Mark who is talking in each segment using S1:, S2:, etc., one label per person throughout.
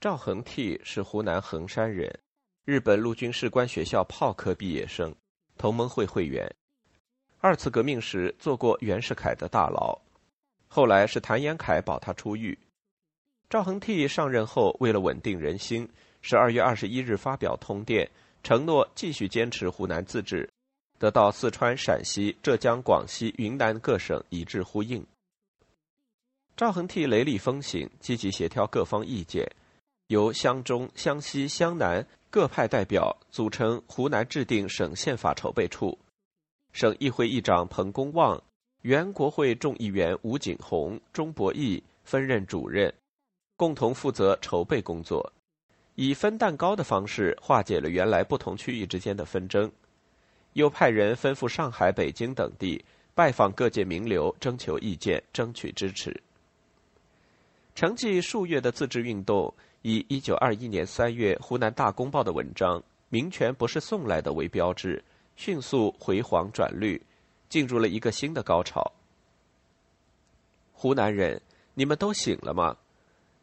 S1: 赵恒惕是湖南衡山人，日本陆军士官学校炮科毕业生，同盟会会员。二次革命时做过袁世凯的大佬，后来是谭延闿保他出狱。赵恒惕上任后，为了稳定人心，十二月二十一日发表通电，承诺继续坚持湖南自治，得到四川、陕西、浙江、广西、云南各省一致呼应。赵恒惕雷厉风行，积极协调各方意见。由湘中、湘西、湘南各派代表组成湖南制定省宪法筹备处，省议会议长彭公望、原国会众议员吴景洪、钟伯义分任主任，共同负责筹备工作，以分蛋糕的方式化解了原来不同区域之间的纷争，又派人吩咐上海、北京等地拜访各界名流，征求意见，争取支持。承继数月的自治运动。以一九二一年三月《湖南大公报》的文章“民权不是送来的”为标志，迅速回黄转绿，进入了一个新的高潮。湖南人，你们都醒了吗？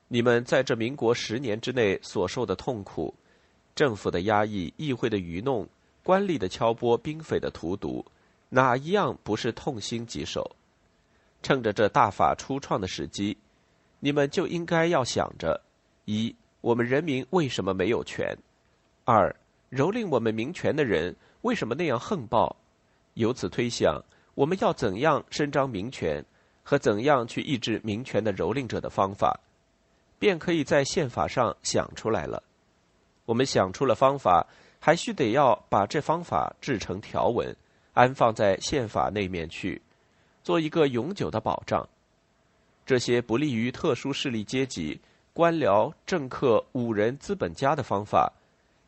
S1: 你们在这民国十年之内所受的痛苦，政府的压抑、议会的愚弄、官吏的敲拨、兵匪的荼毒，哪一样不是痛心疾首？趁着这大法初创的时机，你们就应该要想着。一，我们人民为什么没有权？二，蹂躏我们民权的人为什么那样横暴？由此推想，我们要怎样伸张民权，和怎样去抑制民权的蹂躏者的方法，便可以在宪法上想出来了。我们想出了方法，还需得要把这方法制成条文，安放在宪法那面去，做一个永久的保障。这些不利于特殊势力阶级。官僚、政客、武人、资本家的方法，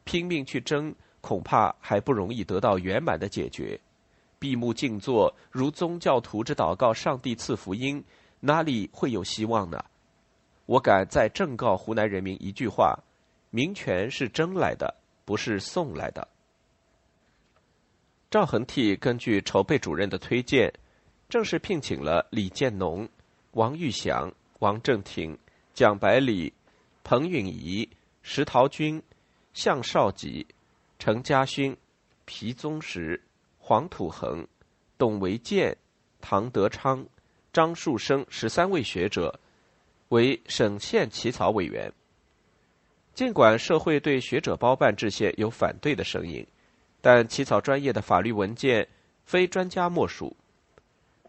S1: 拼命去争，恐怕还不容易得到圆满的解决。闭目静坐，如宗教徒之祷告上帝赐福音，哪里会有希望呢？我敢再正告湖南人民一句话：民权是争来的，不是送来的。赵恒惕根据筹备主任的推荐，正式聘请了李建农、王玉祥、王正廷。蒋百里、彭允仪、石陶君、向少吉、程家勋、皮宗实、黄土恒、董维建、唐德昌、张树声十三位学者为省县起草委员。尽管社会对学者包办制宪有反对的声音，但起草专业的法律文件非专家莫属。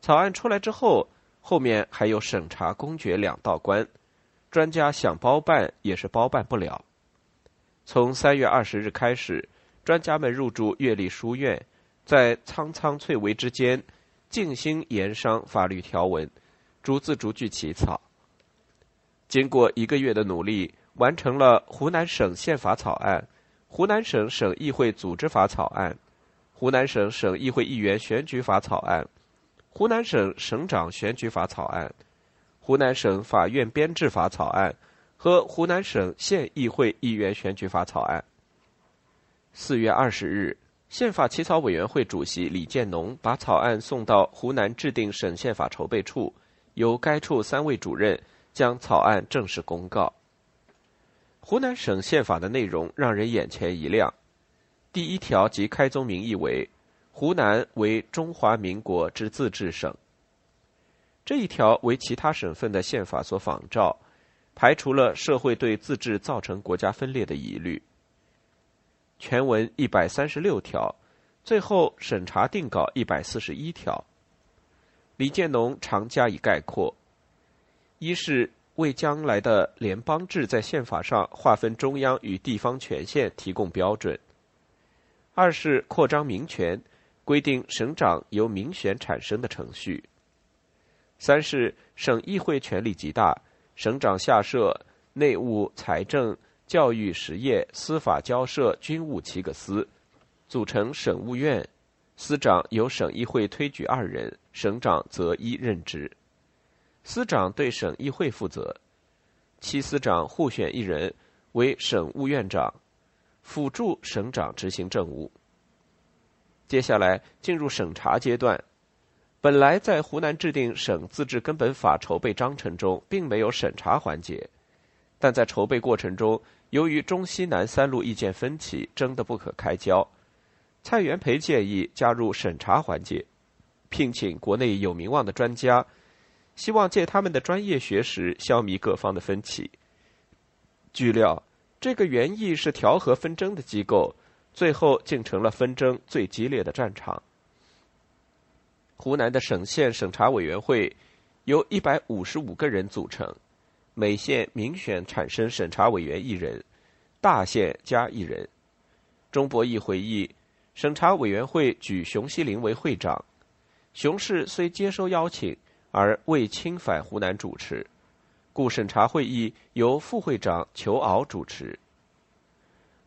S1: 草案出来之后，后面还有审查、公决两道关。专家想包办也是包办不了。从三月二十日开始，专家们入住岳麓书院，在苍苍翠微之间，静心研商法律条文，逐字逐句起草。经过一个月的努力，完成了湖南省宪法草案、湖南省省议会组织法草案、湖南省省议会议员选举法草案、湖南省省长选举法草案。湖南省法院编制法草案和湖南省县议会议员选举法草案。四月二十日，宪法起草委员会主席李建农把草案送到湖南制定省宪法筹备处，由该处三位主任将草案正式公告。湖南省宪法的内容让人眼前一亮，第一条即开宗明义为：湖南为中华民国之自治省。这一条为其他省份的宪法所仿照，排除了社会对自治造成国家分裂的疑虑。全文一百三十六条，最后审查定稿一百四十一条。李建农常加以概括：一是为将来的联邦制在宪法上划分中央与地方权限提供标准；二是扩张民权，规定省长由民选产生的程序。三是省议会权力极大，省长下设内务、财政、教育、实业、司法、交涉、军务七个司，组成省务院，司长由省议会推举二人，省长择一任职。司长对省议会负责，七司长互选一人为省务院长，辅助省长执行政务。接下来进入审查阶段。本来在湖南制定省自治根本法筹备章程中，并没有审查环节，但在筹备过程中，由于中西南三路意见分歧，争得不可开交。蔡元培建议加入审查环节，聘请国内有名望的专家，希望借他们的专业学识消弭各方的分歧。据料，这个原意是调和纷争的机构，最后竟成了纷争最激烈的战场。湖南的省县审查委员会由一百五十五个人组成，每县民选产生审查委员一人，大县加一人。钟伯义回忆，审查委员会举熊希龄为会长，熊氏虽接收邀请，而未亲返湖南主持，故审查会议由副会长裘敖主持，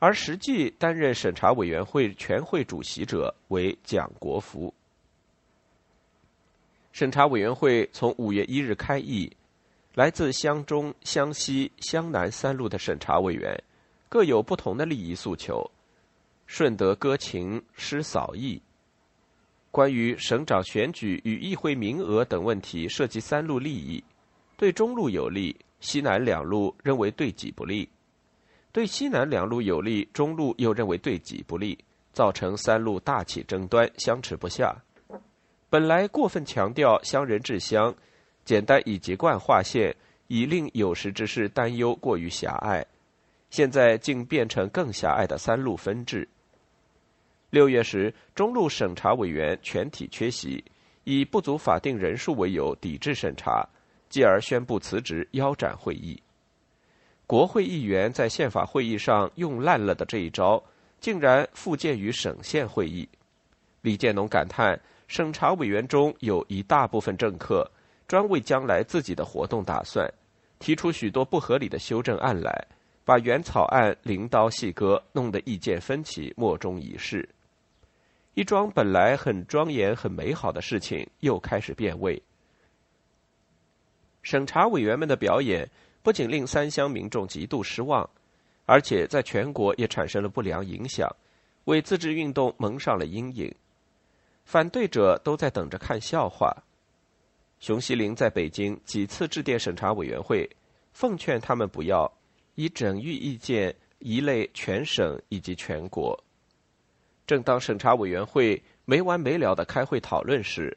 S1: 而实际担任审查委员会全会主席者为蒋国福。审查委员会从五月一日开议，来自湘中、湘西、湘南三路的审查委员，各有不同的利益诉求，顺德歌情，诗扫义。关于省长选举与议会名额等问题，涉及三路利益，对中路有利，西南两路认为对己不利；对西南两路有利，中路又认为对己不利，造成三路大起争端，相持不下。本来过分强调乡人治乡，简单以籍贯划线，以令有识之士担忧过于狭隘。现在竟变成更狭隘的三路分治。六月时，中路审查委员全体缺席，以不足法定人数为由抵制审查，继而宣布辞职，腰斩会议。国会议员在宪法会议上用烂了的这一招，竟然复见于省县会议。李建农感叹。审查委员中有一大部分政客，专为将来自己的活动打算，提出许多不合理的修正案来，把原草案零刀细割，弄得意见分歧，莫衷一是。一桩本来很庄严、很美好的事情，又开始变味。审查委员们的表演不仅令三乡民众极度失望，而且在全国也产生了不良影响，为自治运动蒙上了阴影。反对者都在等着看笑话。熊希龄在北京几次致电审查委员会，奉劝他们不要以整域意见一类全省以及全国。正当审查委员会没完没了的开会讨论时，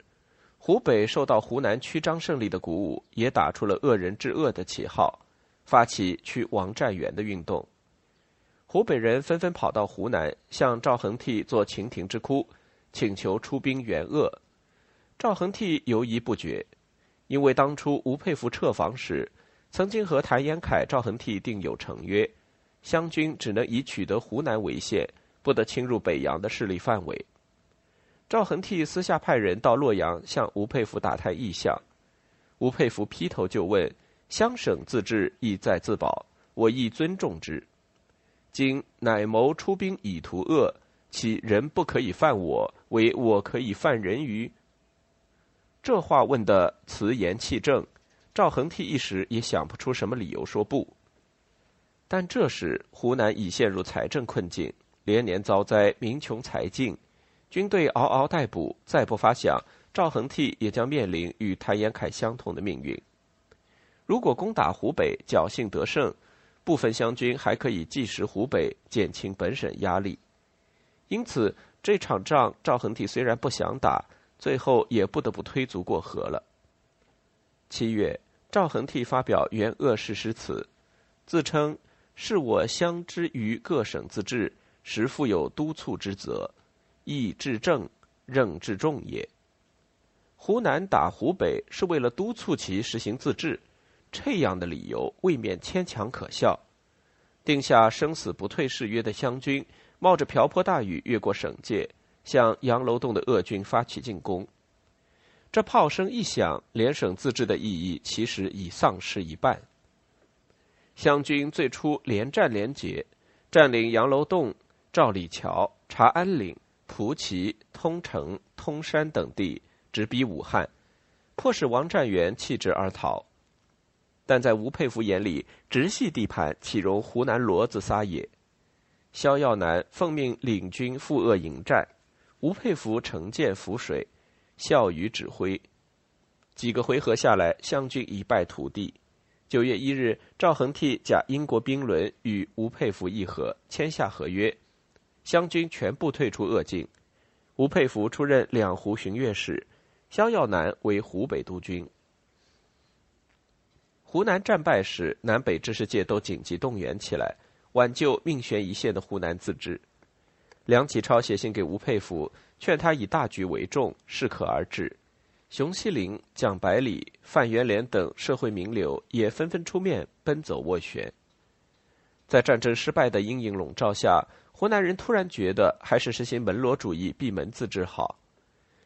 S1: 湖北受到湖南曲张胜利的鼓舞，也打出了恶人治恶的旗号，发起去王占元的运动。湖北人纷纷跑到湖南，向赵恒惕做秦庭之哭。请求出兵援鄂，赵恒惕犹疑不决，因为当初吴佩孚撤防时，曾经和谭延闿、赵恒惕订有成约，湘军只能以取得湖南为限，不得侵入北洋的势力范围。赵恒惕私下派人到洛阳向吴佩孚打探意向，吴佩孚劈头就问：“湘省自治，意在自保，我亦尊重之。今乃谋出兵以图恶。”其人不可以犯我，为我可以犯人于？这话问的辞严气正，赵恒惕一时也想不出什么理由说不。但这时湖南已陷入财政困境，连年遭灾，民穷财尽，军队嗷嗷待哺，再不发饷，赵恒惕也将面临与谭延闿相同的命运。如果攻打湖北，侥幸得胜，部分湘军还可以继时湖北，减轻本省压力。因此，这场仗赵恒惕虽然不想打，最后也不得不推足过河了。七月，赵恒惕发表援鄂誓师词，自称是我乡之于各省自治，实负有督促之责，义治政，任治重也。湖南打湖北是为了督促其实行自治，这样的理由未免牵强可笑。定下生死不退誓约的湘军。冒着瓢泼大雨越过省界，向杨楼洞的鄂军发起进攻。这炮声一响，联省自治的意义其实已丧失一半。湘军最初连战连捷，占领杨楼洞、赵李桥、查安岭、蒲圻、通城、通山等地，直逼武汉，迫使王占元弃职而逃。但在吴佩孚眼里，直系地盘岂容湖南骡子撒野？萧耀南奉命领军赴鄂迎战，吴佩孚乘舰浮水，笑语指挥。几个回合下来，湘军一败涂地。九月一日，赵恒惕驾英国兵轮与吴佩孚议和，签下合约，湘军全部退出鄂境。吴佩孚出任两湖巡阅使，萧耀南为湖北督军。湖南战败时，南北知识界都紧急动员起来，挽救命悬一线的湖南自治。梁启超写信给吴佩孚，劝他以大局为重，适可而止。熊希龄、蒋百里、范元濂等社会名流也纷纷出面奔走斡旋。在战争失败的阴影笼罩下，湖南人突然觉得还是实行门罗主义、闭门自治好。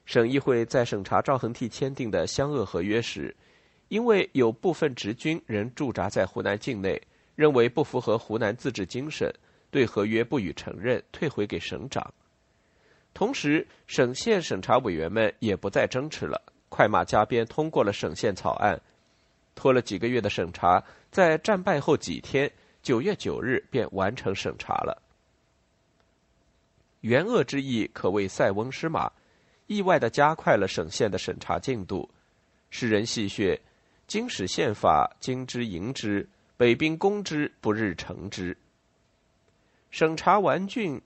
S1: 省议会在审查赵恒惕签订的湘鄂合约时，因为有部分直军仍驻扎在湖南境内，认为不符合湖南自治精神，对合约不予承认，退回给省长。同时，省县审查委员们也不再争持了。快马加鞭通过了省县草案，拖了几个月的审查，在战败后几天，九月九日便完成审查了。援鄂之意可谓塞翁失马，意外的加快了省县的审查进度。世人戏谑：“经史宪法，经之迎之，北兵攻之，不日成之。”审查完竣，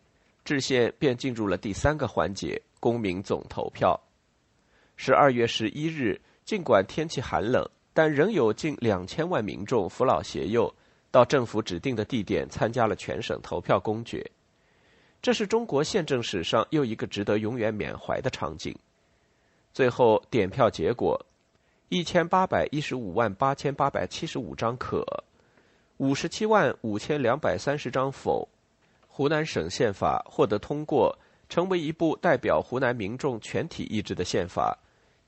S1: 制县便进入了第三个环节——公民总投票。十二月十一日，尽管天气寒冷，但仍有近两千万民众扶老携幼，到政府指定的地点参加了全省投票公决。这是中国宪政史上又一个值得永远缅怀的场景。最后点票结果：一千八百一十五万八千八百七十五张可，五十七万五千两百三十张否。湖南省宪法获得通过，成为一部代表湖南民众全体意志的宪法。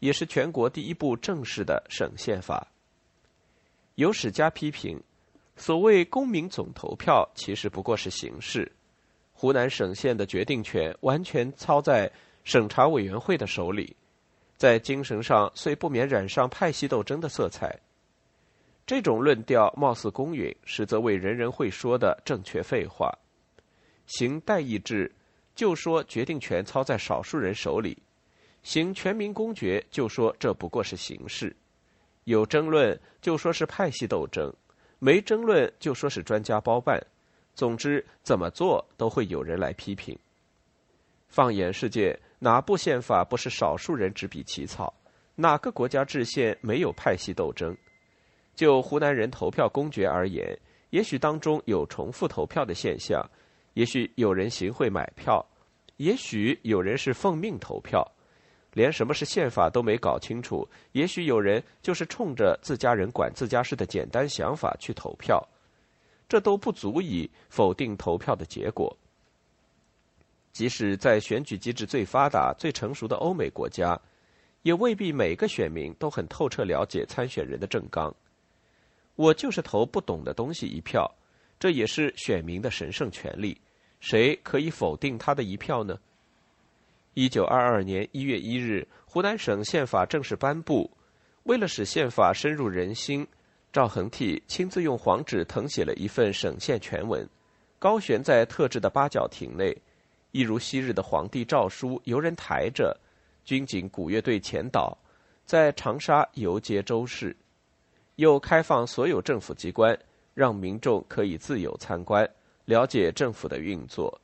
S1: 也是全国第一部正式的省宪法。有史家批评，所谓公民总投票其实不过是形式，湖南省县的决定权完全操在审查委员会的手里，在精神上虽不免染上派系斗争的色彩。这种论调貌似公允，实则为人人会说的正确废话。行代议制，就说决定权操在少数人手里。行全民公决，就说这不过是形式；有争论，就说是派系斗争；没争论，就说是专家包办。总之，怎么做都会有人来批评。放眼世界，哪部宪法不是少数人执笔起草？哪个国家制宪没有派系斗争？就湖南人投票公决而言，也许当中有重复投票的现象，也许有人行贿买票，也许有人是奉命投票。连什么是宪法都没搞清楚，也许有人就是冲着自家人管自家事的简单想法去投票，这都不足以否定投票的结果。即使在选举机制最发达、最成熟的欧美国家，也未必每个选民都很透彻了解参选人的政纲。我就是投不懂的东西一票，这也是选民的神圣权利，谁可以否定他的一票呢？一九二二年一月一日，湖南省宪法正式颁布。为了使宪法深入人心，赵恒惕亲自用黄纸誊写了一份省宪全文，高悬在特制的八角亭内，一如昔日的皇帝诏书，由人抬着，军警鼓乐队前导，在长沙游街周市，又开放所有政府机关，让民众可以自由参观，了解政府的运作。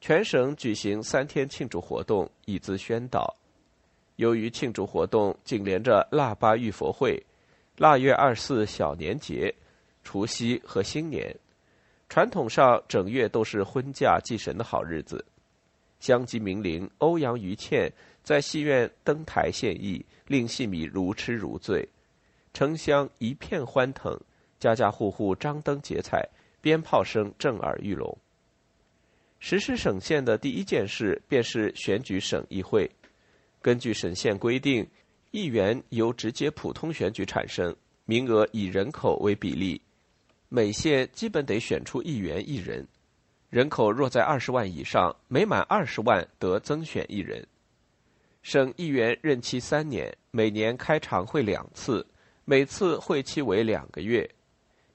S1: 全省举行三天庆祝活动，以资宣导。由于庆祝活动紧连着腊八浴佛会、腊月二四小年节、除夕和新年，传统上整月都是婚嫁祭神的好日子。乡级名伶欧阳予倩在戏院登台献艺，令戏迷如痴如醉，城乡一片欢腾，家家户户张灯结彩，鞭炮声震耳欲聋。实施省县的第一件事，便是选举省议会。根据省县规定，议员由直接普通选举产生，名额以人口为比例，每县基本得选出议员一人。人口若在二十万以上，每满二十万得增选一人。省议员任期三年，每年开常会两次，每次会期为两个月，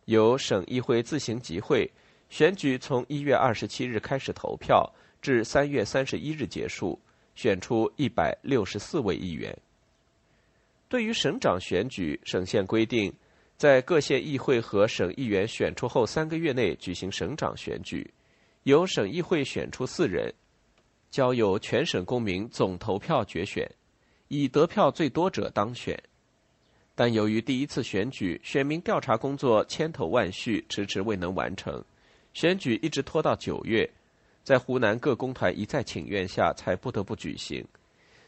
S1: 由省议会自行集会。选举从一月二十七日开始投票，至三月三十一日结束，选出一百六十四位议员。对于省长选举，省县规定，在各县议会和省议员选出后三个月内举行省长选举，由省议会选出四人，交由全省公民总投票决选，以得票最多者当选。但由于第一次选举选民调查工作千头万绪，迟迟未能完成，选举一直拖到九月，在湖南各工团一再请愿下，才不得不举行，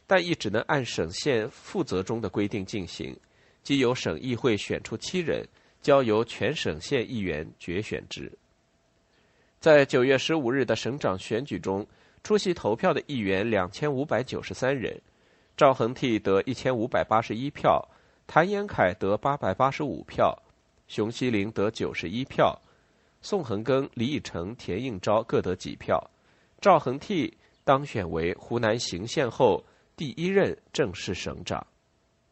S1: 但亦只能按省县负责中的规定进行，即由省议会选出七人，交由全省县议员决选之。在九月十五日的省长选举中，出席投票的议员两千五百九十三人，赵恒惕得一千五百八十一票。谭延闿得八百八十五票，熊希龄得九十一票，宋恒庚、李以成、田应钊各得几票，赵恒惕当选为湖南行县后第一任正式省长。